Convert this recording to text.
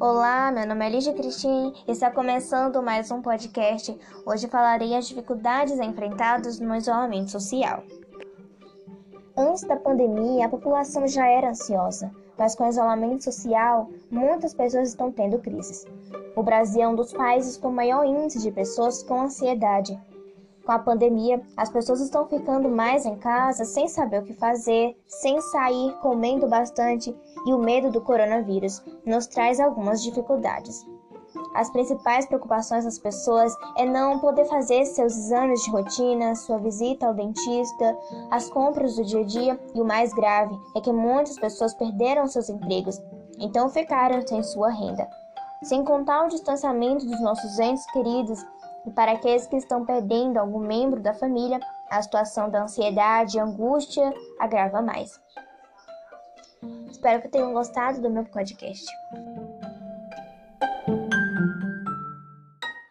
Olá, meu nome é Lígia Cristina e está começando mais um podcast. Hoje falarei as dificuldades enfrentadas no isolamento social. Antes da pandemia, a população já era ansiosa, mas com o isolamento social, muitas pessoas estão tendo crises. O Brasil é um dos países com maior índice de pessoas com ansiedade, com a pandemia, as pessoas estão ficando mais em casa sem saber o que fazer, sem sair, comendo bastante e o medo do coronavírus nos traz algumas dificuldades. As principais preocupações das pessoas é não poder fazer seus exames de rotina, sua visita ao dentista, as compras do dia a dia e o mais grave é que muitas pessoas perderam seus empregos, então ficaram sem sua renda. Sem contar o distanciamento dos nossos entes queridos e para aqueles que estão perdendo algum membro da família, a situação da ansiedade e angústia agrava mais. Espero que tenham gostado do meu podcast.